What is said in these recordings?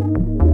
you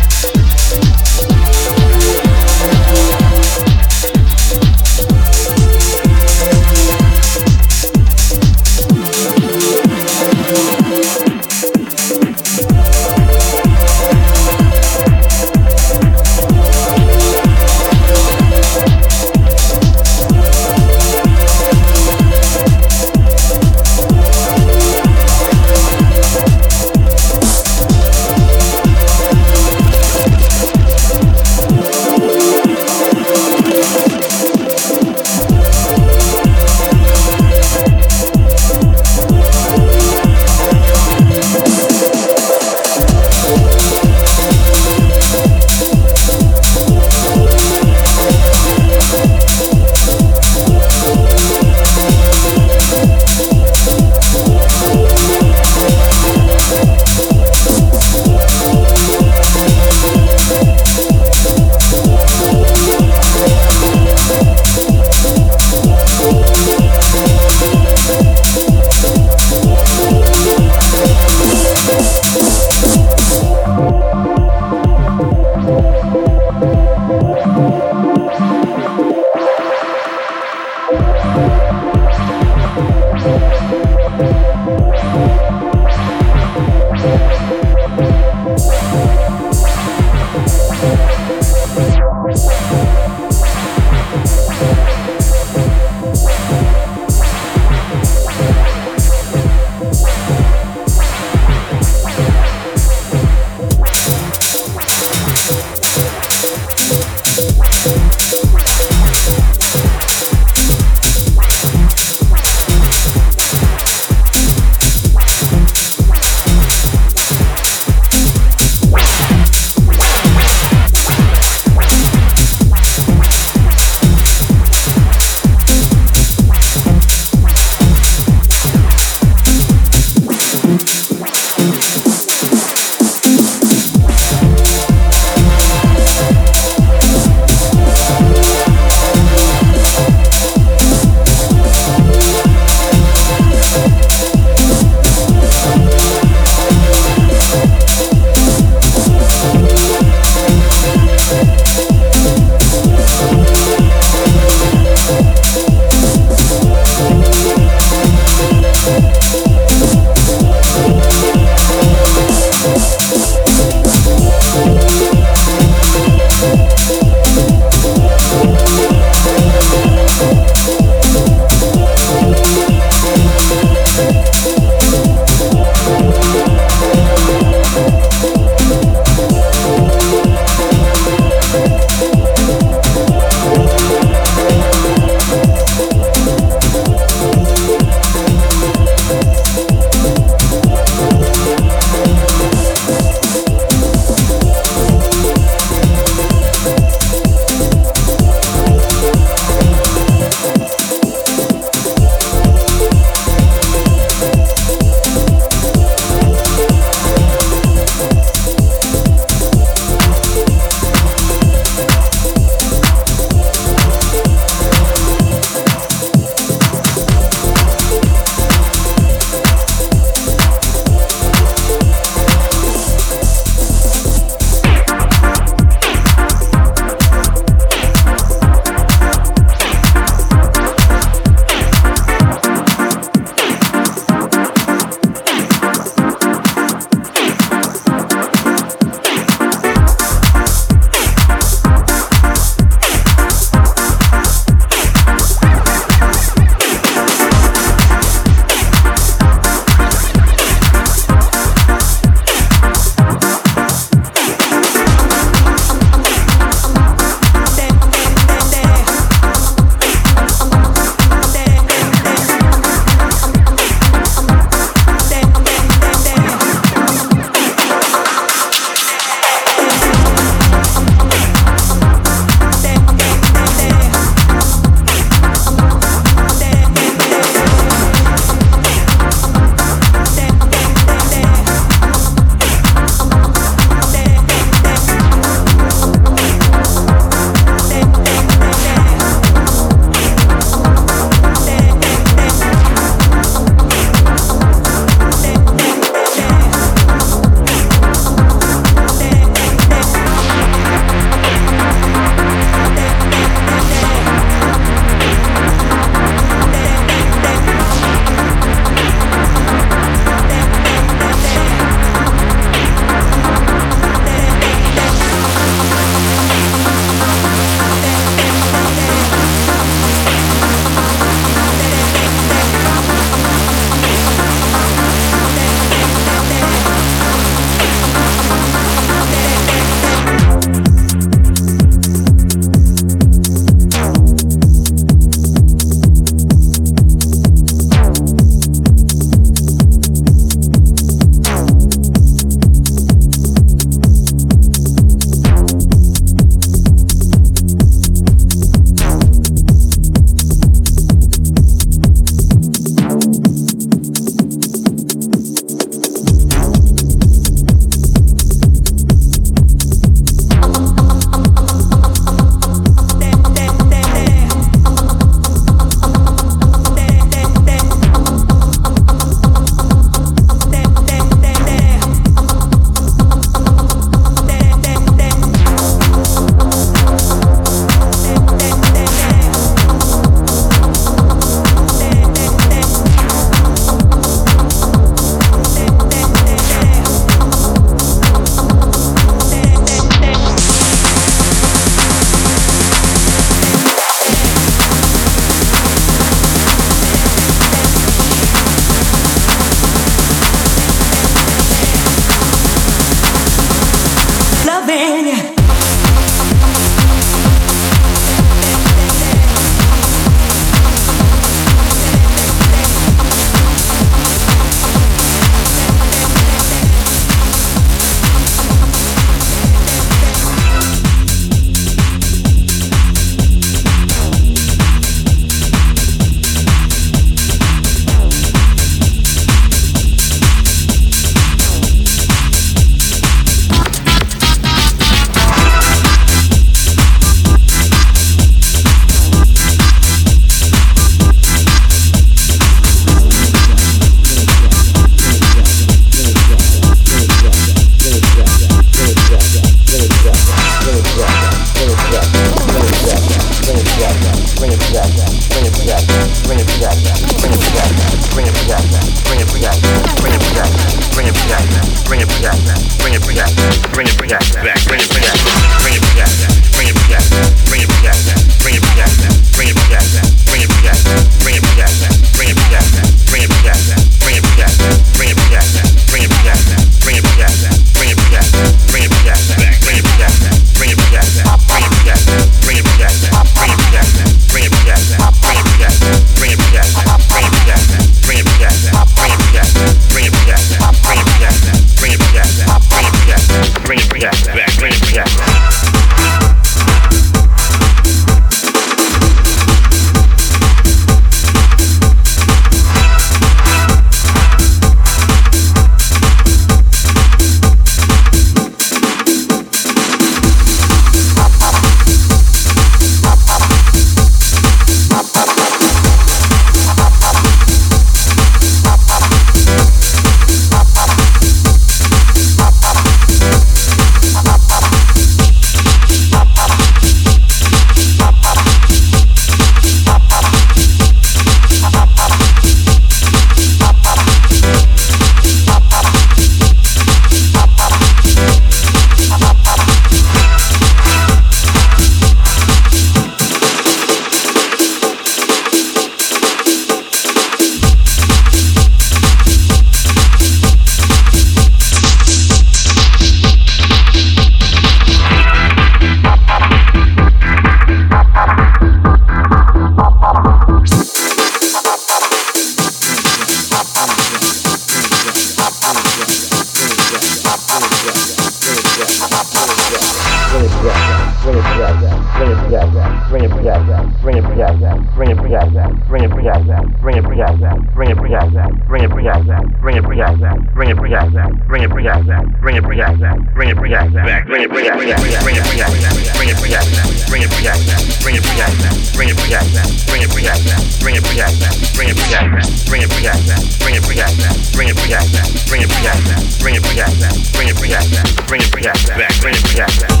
bring it back, bring it back, bring it back, bring it back.